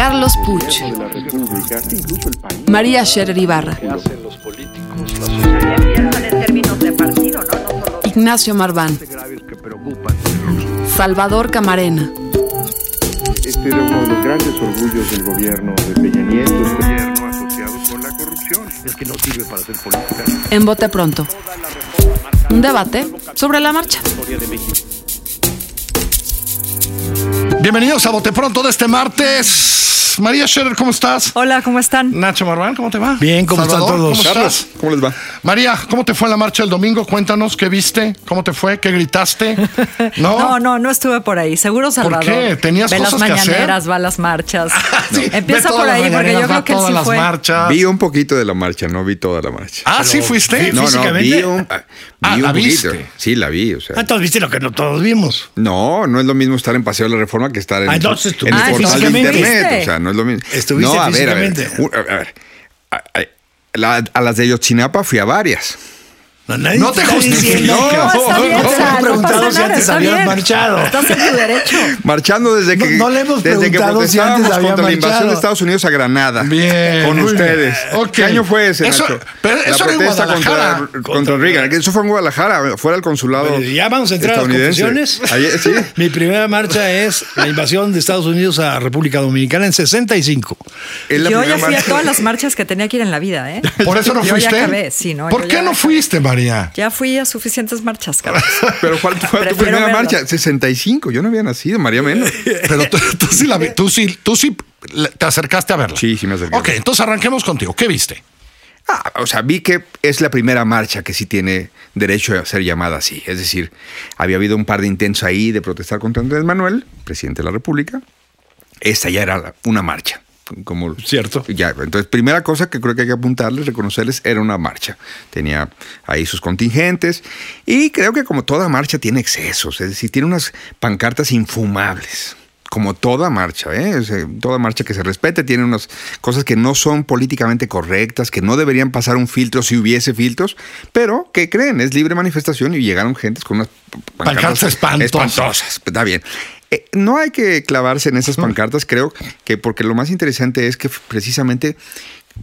Carlos Puch, María Scherer Ibarra, Ignacio Marván, Salvador Camarena. Este era uno de los grandes orgullos del gobierno de Peña Nieto, este gobierno asociado con la corrupción. Es que no sirve para hacer política. En Bote Pronto. Un debate sobre la marcha. Bienvenidos a Bote Pronto de este martes. María Scherer, ¿cómo estás? Hola, ¿cómo están? Nacho Marván, ¿cómo te va? Bien, ¿cómo están todos? ¿cómo Carlos, estás? ¿cómo les va? María, ¿cómo te fue en la marcha el domingo? Cuéntanos, ¿qué viste? ¿Cómo te fue? ¿Qué gritaste? ¿No? No, no, no estuve por ahí. Seguro Salvador. qué? ¿Tenías ve cosas las que hacer? mañaneras, va a las marchas. Sí, ve Empieza por ahí, porque yo creo que él todas sí las fue. marchas. Vi un poquito de la marcha, no vi toda la marcha. Ah, ¿sí fuiste? no, no, vi un, ah, Ah, vi ¿la un poquito. viste? Sí, la vi, o sea. Ah, todos viste lo que no todos vimos. No, no es lo mismo estar en Paseo de la Reforma que estar en, Ah, entonces tú- en el Ah, portal de internet. O sea, no es lo mismo. Estuviste no, a ver, a ver, físicamente. a ver. A, a- la- a las de Yotzinapa fui a varias. No, nadie No te diciendo No, No, bien, no, si antes habías bien. marchado. Estás en tu derecho. Marchando desde que, No- no le hemos desde que si antes había contra la invasión de Estados Unidos a Granada. Bien, Con ustedes. ¿Qué año fue ese, Eso- Nacho? pero la eso protesta Guadalajara. contra, contra Reagan. Eso fue en Guadalajara, fuera del consulado Bueno, ya vamos a entrar a las estadounidense. confesiones. Ayer- sí. Mi primera marcha es la invasión de Estados Unidos a República Dominicana en 65. Es la Yo ya fui a todas las marchas que tenía que ir en la vida, ¿eh? ¿Por eso no Yo fuiste? ya acabé, sí, ¿no? ¿Por qué no fuiste, María? Ya fui a suficientes marchas, Carlos. Pero ¿cuál fue tu primera verlo. marcha? 65. Yo no había nacido, María menos. Pero tú, tú sí la vi- tú sí, tú sí te acercaste a verla. Sí, sí me acerqué. Ok, entonces arranquemos contigo. ¿Qué viste? Ah, o sea, vi que es la primera marcha que sí tiene derecho a ser llamada así. Es decir, había habido un par de intentos ahí de protestar contra Andrés Manuel, presidente de la República. Esta ya era una marcha. Como, Cierto. Ya, entonces, primera cosa que creo que hay que apuntarles, reconocerles, era una marcha. Tenía ahí sus contingentes y creo que como toda marcha tiene excesos, es decir, tiene unas pancartas infumables. Como toda marcha, ¿eh? O sea, toda marcha que se respete tiene unas cosas que no son políticamente correctas, que no deberían pasar un filtro si hubiese filtros, pero que creen, es libre manifestación y llegaron gentes con unas Pancartas espantosas. espantosas. Está bien. Eh, no hay que clavarse en esas pancartas, creo que porque lo más interesante es que precisamente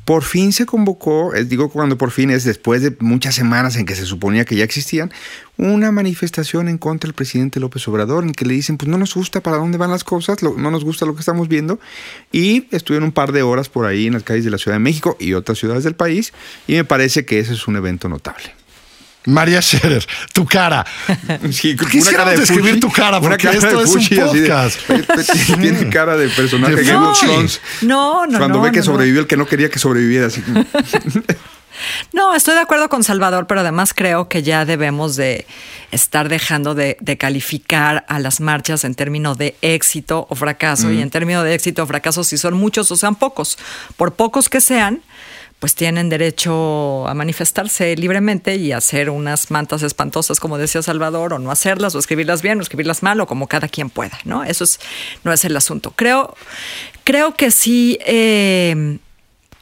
por fin se convocó, es, digo cuando por fin es después de muchas semanas en que se suponía que ya existían, una manifestación en contra del presidente López Obrador, en que le dicen, pues no nos gusta para dónde van las cosas, no nos gusta lo que estamos viendo, y estuvieron un par de horas por ahí en las calles de la Ciudad de México y otras ciudades del país, y me parece que ese es un evento notable. María Scherer, tu cara. Sí, Quisiéramos describir tu cara, porque cara esto de es un así de- podcast. tiene cara de personaje De de Game of. Thrones. No, no, Cuando no, ve que no, no. sobrevivió el que no quería que sobreviviera. Así. No, estoy de acuerdo con Salvador, pero además creo que ya debemos de estar dejando de, de calificar a las marchas en términos de éxito o fracaso. Y en términos de éxito o fracaso, si son muchos o sean pocos, por pocos que sean, pues tienen derecho a manifestarse libremente y hacer unas mantas espantosas, como decía Salvador, o no hacerlas, o escribirlas bien, o escribirlas mal, o como cada quien pueda, ¿no? Eso es, no es el asunto. Creo, creo que sí. eh,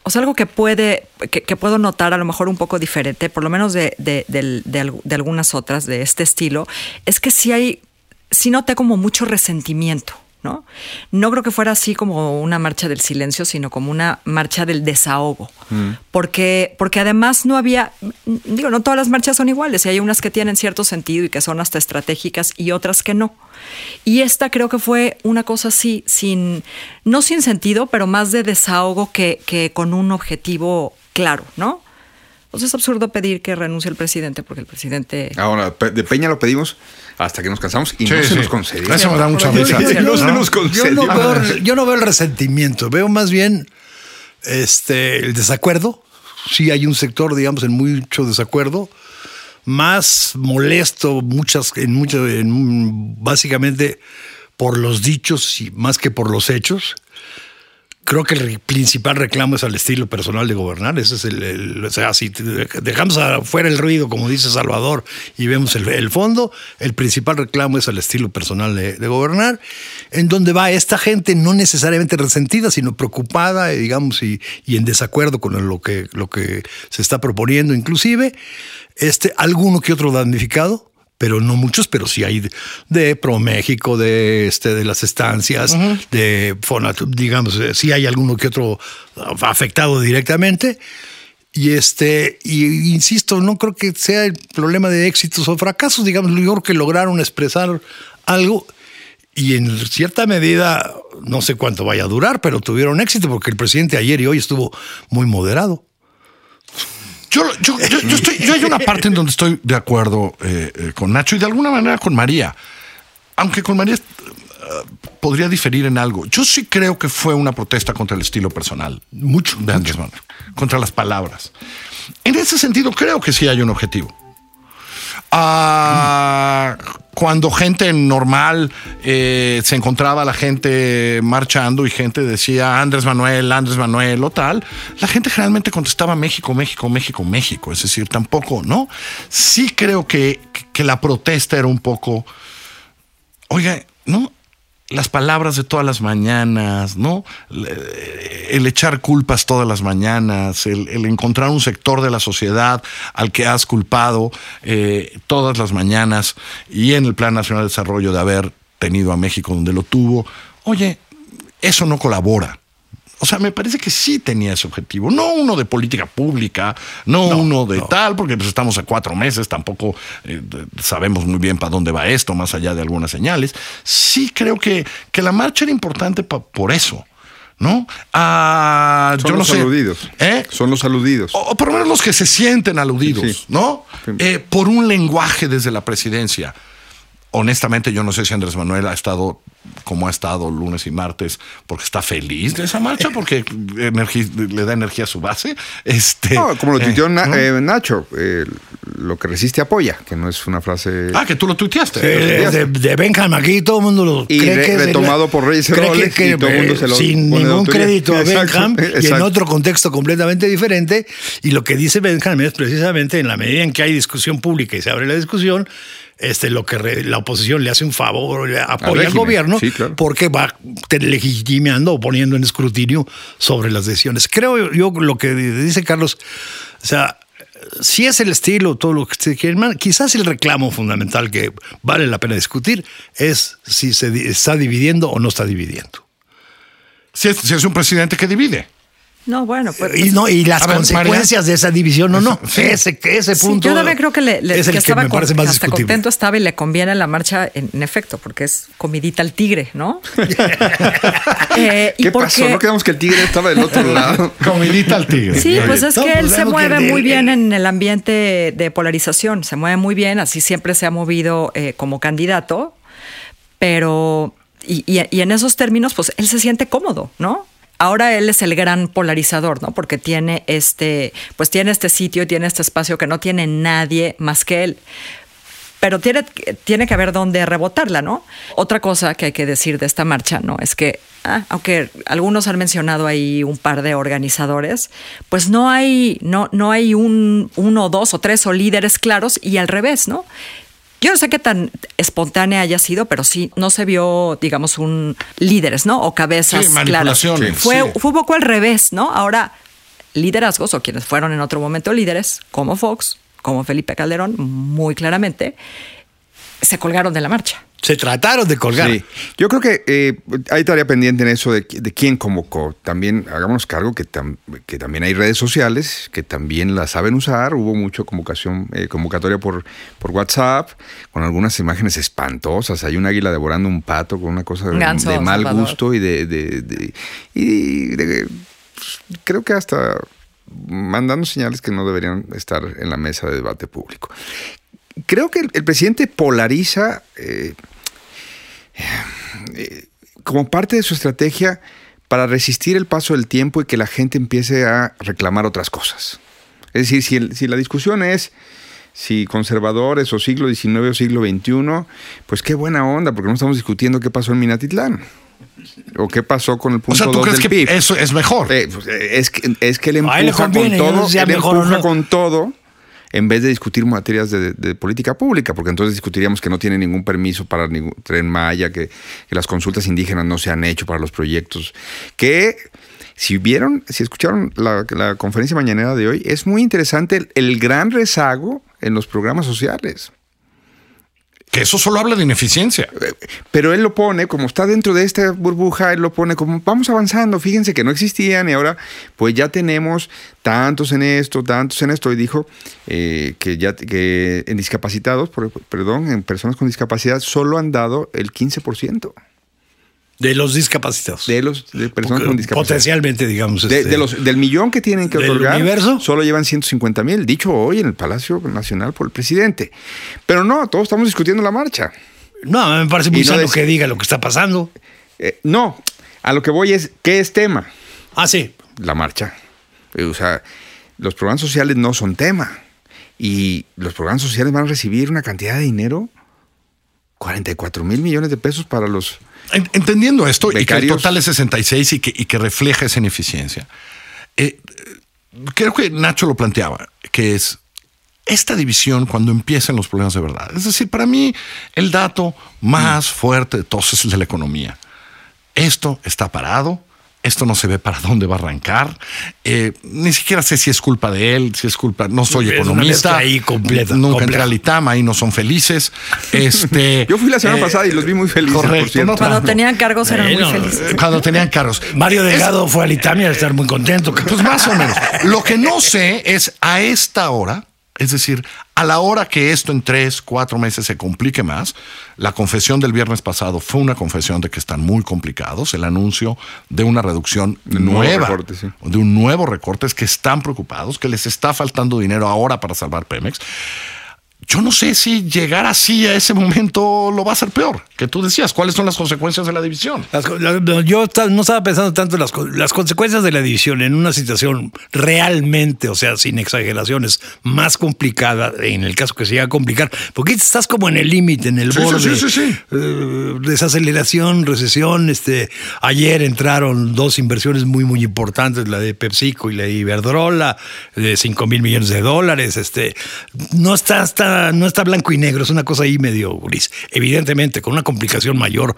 o sea, algo que puede, que, puedo notar a lo mejor un poco diferente, por lo menos de, de- de de algunas otras de este estilo, es que sí hay, sí noté como mucho resentimiento, ¿no? No creo que fuera así como una marcha del silencio, sino como una marcha del desahogo. Porque, porque además no había, digo, no todas las marchas son iguales, y hay unas que tienen cierto sentido y que son hasta estratégicas y otras que no. Y esta creo que fue una cosa así, sin, no sin sentido, pero más de desahogo que, que con un objetivo claro, ¿no? Pues es absurdo pedir que renuncie el presidente porque el presidente... Ahora, de Peña lo pedimos hasta que nos cansamos y Sí, no se sí. nos concedió. Eso me da mucha Yo, risa. No se nos yo concedió. no veo, yo no veo el resentimiento, veo más bien este, el desacuerdo. Sí hay un sector, digamos, en mucho desacuerdo. más molesto, muchas, en mucho, en, básicamente por los dichos y más que por los hechos. Creo que el principal reclamo es al estilo personal de gobernar. Ese es el, o sea, si dejamos afuera el ruido, como dice Salvador, y vemos el, fondo, el principal reclamo es al estilo personal de, gobernar, en donde va esta gente no necesariamente resentida, sino preocupada, digamos, y, y en desacuerdo con lo que, lo que se está proponiendo, inclusive, este, alguno que otro damnificado, pero no muchos, pero sí hay de, Pro México, de este, de las estancias, de Fonat, digamos, eh, sí hay alguno que otro afectado directamente. Y este, y insisto, no creo que sea el problema de éxitos o fracasos, digamos, yo creo que lograron expresar algo y en cierta medida, no sé cuánto vaya a durar, pero tuvieron éxito porque el presidente ayer y hoy estuvo muy moderado. Yo, yo, estoy, yo hay una parte en donde estoy de acuerdo eh, eh, con Nacho y de alguna manera con María. Aunque con María eh, podría diferir en algo. Yo sí creo que fue una protesta contra el estilo personal. Mucho. De Andrés Manuel. Contra las palabras. En ese sentido, creo que sí hay un objetivo. Ah, cuando gente normal eh, se encontraba la gente marchando y gente decía Andrés Manuel, Andrés Manuel o tal, la gente generalmente contestaba México, México, México, México. Es decir, tampoco, ¿no? Sí creo que, que la protesta era un poco, oiga, ¿no? Las palabras de todas las mañanas, ¿no? El echar culpas todas las mañanas, el, encontrar un sector de la sociedad al que has culpado eh, todas las mañanas y en el Plan Nacional de Desarrollo de haber tenido a México donde lo tuvo. Oye, eso no colabora. O sea, me parece que sí tenía ese objetivo. No uno de política pública, no, uno de tal, porque pues estamos a cuatro meses, tampoco eh, sabemos muy bien para dónde va esto, más allá de algunas señales. Sí creo que, que la marcha era importante por eso. ¿no? Ah, Son los aludidos. ¿Eh? Son los aludidos. O, por lo menos los que se sienten aludidos, ¿no? Eh, por un lenguaje desde la presidencia honestamente yo no sé si Andrés Manuel ha estado como ha estado lunes y martes porque está feliz de esa marcha porque le da energía a su base este como lo tuiteó eh, eh, Nacho eh, lo que resiste apoya que no es una frase ah que tú lo tuiteaste. De, de, Benjamin aquí todo el mundo lo y cree que retomado por Reyes cree que, y todo el mundo se lo sin ningún crédito a Benjamin y en otro contexto completamente diferente y lo que dice Benjamin es precisamente en la medida en que hay discusión pública y se abre la discusión este, lo que la oposición le hace un favor, le apoya al, gobierno, porque va legitimando o poniendo en escrutinio sobre las decisiones. Creo yo lo que dice Carlos, o sea, si es el estilo, todo lo que se quiere, quizás el reclamo fundamental que vale la pena discutir es si se está dividiendo o no está dividiendo. si es un presidente que divide. No, bueno, pues. Y, no, y las consecuencias de esa división, no, no. Ese, ese punto. yo también creo que le, es el que, me parece más hasta contento estaba y le conviene la marcha, en, efecto, porque es comidita al tigre, ¿no? eh, ¿Qué pasó? ¿No quedamos que el tigre estaba del otro lado? comidita al tigre. Sí, pues es que él se mueve muy bien en el ambiente de polarización. Se mueve muy bien, así siempre se ha movido eh, como candidato, pero. y, y en esos términos, pues él se siente cómodo, ¿no? Ahora él es el gran polarizador, ¿no? Porque tiene este, pues tiene este sitio, tiene este espacio que no tiene nadie más que él. Pero tiene, tiene que haber dónde rebotarla, ¿no? Otra cosa que hay que decir de esta marcha, ¿no? Es que, ah, aunque algunos han mencionado ahí un par de organizadores, pues no hay, no, no hay un, uno, dos o tres o líderes claros y al revés, ¿no? Yo no sé qué tan espontánea haya sido, pero sí, no se vio, digamos, un líderes, ¿no? O cabezas claras. Fue, fue un poco al revés, ¿no? Ahora, liderazgos o quienes fueron en otro momento líderes, como Fox, como Felipe Calderón, muy claramente, se colgaron de la marcha. Se trataron de colgar. Sí. Yo creo que eh, hay tarea pendiente en eso de, quién convocó. También hagámonos cargo que, que, también hay redes sociales que también las saben usar. Hubo mucha convocación, eh, convocatoria por, por WhatsApp, con algunas imágenes espantosas. Hay un águila devorando un pato con una cosa de, mal gusto y de, y creo que hasta mandando señales que no deberían estar en la mesa de debate público. Creo que el, presidente polariza eh, como parte de su estrategia para resistir el paso del tiempo y que la gente empiece a reclamar otras cosas. Es decir, si, la discusión es si conservadores o siglo XIX o siglo XXI, pues qué buena onda, porque no estamos discutiendo qué pasó en Minatitlán. ¿O qué pasó con el O punto sea, ¿tú 2 crees del que PIB? eso es mejor? Eh, pues, eh, es, que, es que él empuja conviene, con todo, él o empuja no. con todo en vez de discutir materias de, política pública, porque entonces discutiríamos que no tiene ningún permiso para ningún tren Maya, que, las consultas indígenas no se han hecho para los proyectos, que si vieron, si escucharon la, conferencia mañanera de hoy, es muy interesante el gran rezago en los programas sociales. Que eso solo habla de ineficiencia. Pero él lo pone, como está dentro de esta burbuja, él lo pone como vamos avanzando, fíjense que no existían y ahora pues ya tenemos tantos en esto, tantos en esto. Y dijo eh, que ya que en discapacitados, perdón, en personas con discapacidad solo han dado el 15% De los discapacitados. de los de personas Porque con discapacidad. Potencialmente, digamos. De, este, de los, del millón que tienen que ¿Del otorgar, universo? solo llevan 150 mil, dicho hoy en el Palacio Nacional por el presidente. Pero no, todos estamos discutiendo la marcha. No, me parece muy no sano que diga lo que está pasando. Eh, no, a lo que voy es, ¿qué es tema? Ah, sí. la marcha. Eh, O sea, los programas sociales no son tema. Y los programas sociales van a recibir una cantidad de dinero, 44 mil millones de pesos para los... En- Entendiendo esto y que el total es 66 y que, y que refleja esa ineficiencia, eh, creo que Nacho lo planteaba, que es esta división cuando empiezan los problemas de verdad. Es decir, para mí el dato más fuerte de todos es el de la economía. Esto está parado. Esto no se ve para dónde va a arrancar. Eh, ni siquiera sé si es culpa de él, si es culpa. No soy Es economista. ahí completa, Nunca compleja. entré al ITAM, ahí no son felices. Este, Yo fui la semana eh, pasada y los vi muy felices, por Correcto. cierto. no Cuando tenían cargos eran muy felices. Eh, Cuando tenían carros. Mario Delgado fue a Litamia a estar muy contento. Pues más o menos. Lo que no sé es a esta hora, es decir, a la hora que esto en tres, cuatro meses se complique más, la confesión del viernes pasado fue una confesión de que están muy complicados, el anuncio de una reducción nueva, recorte, sí. de un nuevo recorte, es que están preocupados, que les está faltando dinero ahora para salvar Pemex. Yo no sé si llegar así a ese momento lo va a hacer peor. Que tú decías, ¿cuáles son las consecuencias de la división? Las la- yo no estaba pensando tanto en las, las consecuencias de la división en una situación realmente, o sea, sin exageraciones, más complicada, en el caso que se llega a complicar, porque estás como en el límite, en el Sí, sí, borde. sí, sí, sí. eh, desaceleración, recesión. Este, ayer entraron dos inversiones muy, muy importantes, la de PepsiCo y la de Iberdrola, de 5 mil millones de dólares. Este, no está, no está blanco y negro, es una cosa ahí medio gris. Evidentemente, con una complicación mayor,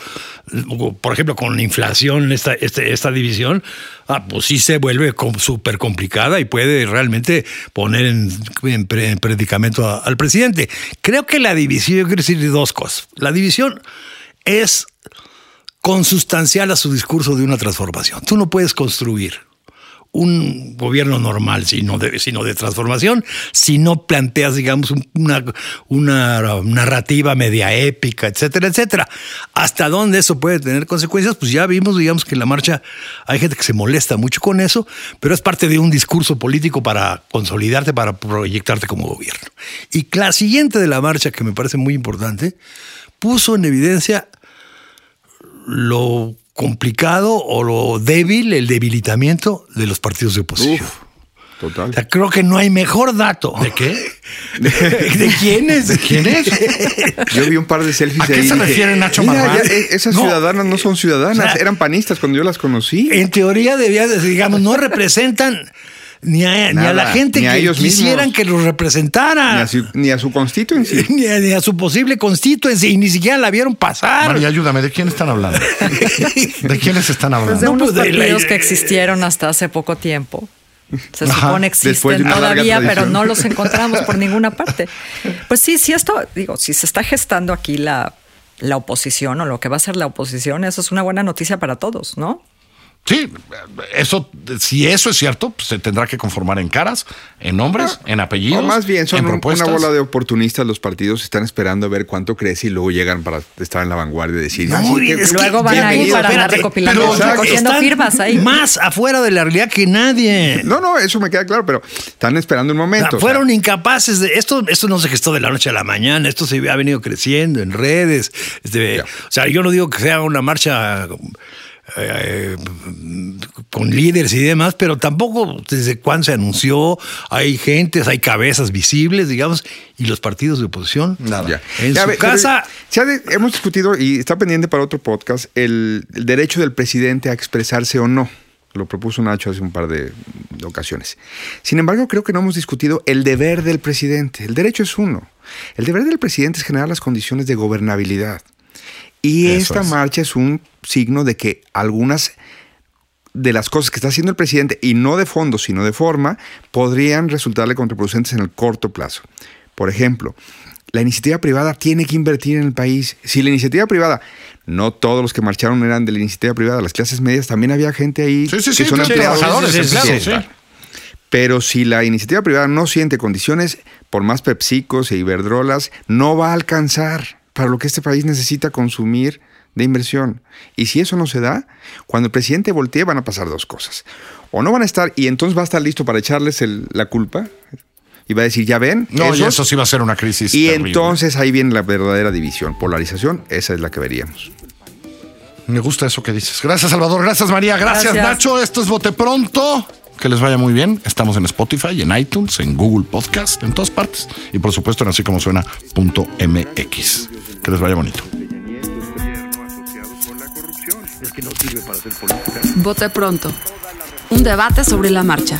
por ejemplo, con la inflación, esta, este- esta división, ah, pues sí se vuelve súper complicada y puede realmente poner en, en pre- en predicamento al presidente. Creo que la división, yo quiero decir dos cosas. La división es consustancial a su discurso de una transformación. Tú no puedes construir un gobierno normal, sino de, sino de transformación, si no planteas, digamos, un- una, una narrativa media épica, etcétera, etcétera. ¿Hasta dónde eso puede tener consecuencias? Pues ya vimos, digamos, que en la marcha hay gente que se molesta mucho con eso, pero es parte de un discurso político para consolidarte, para proyectarte como gobierno. Y la siguiente de la marcha, que me parece muy importante, puso en evidencia lo complicado o lo débil, el debilitamiento de los partidos de oposición. Uf, total. O sea, creo que no hay mejor dato. ¿De qué? ¿De quiénes? ¿De quiénes? Yo vi un par de selfies ¿A qué ahí se refiere Nacho "Mira, Marván?" ya, eh, esas No. ciudadanas no son ciudadanas, O sea, eran panistas cuando yo las conocí. En teoría debía, de- digamos, no representan ni a, ni a la gente ni a que ellos quisieran mismos. que los representara. Ni a su, ni a su constituency. Ni a, ni a su posible constituency, y ni siquiera la vieron pasar. María, ayúdame, ¿de quién están hablando? ¿De quiénes están Pues de hablando? unos pues, de la- partidos que existieron hasta hace poco tiempo. Se Ajá, supone de existen todavía, pero no los encontramos por ninguna parte. Pues sí, si esto, digo, si se está gestando aquí la, la oposición o lo que va a ser la oposición, eso es una buena noticia para todos, ¿no? Sí, eso, si eso es cierto, pues se tendrá que conformar en caras, en nombres, en apellidos. O más bien, son en un- una bola de oportunistas. Los partidos están esperando a ver cuánto crece y luego llegan para estar en la vanguardia y decir. No, "Ah, sí, es que Luego van a ir bienvenido". para andar recopilando, recogiendo firmas ahí. Más afuera de la realidad que nadie. No, no, eso me queda claro, pero están esperando un O sea, momento. o sea, fueron incapaces de esto. Esto no se gestó de la noche a la mañana. Esto se ha venido creciendo en redes. Este. O sea, yo no digo que sea una marcha eh, con líderes y demás, pero tampoco desde cuándo se anunció, hay gentes, hay cabezas visibles, digamos, y los partidos de oposición. Ya. En Ya, su ve, casa. de- hemos discutido y está pendiente para otro podcast el, el derecho del presidente a expresarse o no. Lo propuso Nacho hace un par de, de ocasiones. Sin embargo, creo que no hemos discutido el deber del presidente. El derecho es uno. El deber del presidente es generar las condiciones de gobernabilidad. Y Eso esta es. marcha es un signo de que algunas de las cosas que está haciendo el presidente, y no de fondo, sino de forma, podrían resultarle contraproducentes en el corto plazo. Por ejemplo, la iniciativa privada tiene que invertir en el país. Si la iniciativa privada, no todos los que marcharon eran de la iniciativa privada, las clases medias, también había gente ahí Sí, sí, que sí, son trabajadores, empleados. Pero si la iniciativa privada no siente condiciones, por más Pepsicos e Iberdrolas, no va a alcanzar para lo que este país necesita consumir de inversión. Y si eso no se da, cuando el presidente voltee van a pasar dos cosas. O no van a estar, y entonces va a estar listo para echarles el- la culpa, y va a decir, ya ven, No, y eso sí va a ser una crisis. y terrible. entonces ahí viene la verdadera división, polarización, esa es la que veríamos. Me gusta eso que dices. Gracias, Salvador. Gracias, María. Gracias, Gracias. Nacho. Esto es Bote Pronto. Que les vaya muy bien. Estamos en Spotify, en iTunes, en Google Podcast, en todas partes. Y por supuesto en así como suena.mx. Que les vaya bonito. Vote pronto. Un debate sobre la marcha.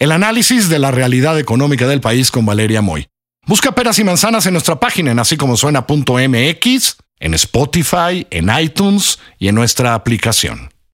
el análisis de la realidad económica del país con Valeria Moy. Busca Peras y Manzanas en nuestra página en así como suena.mx, en Spotify, en iTunes y en nuestra aplicación.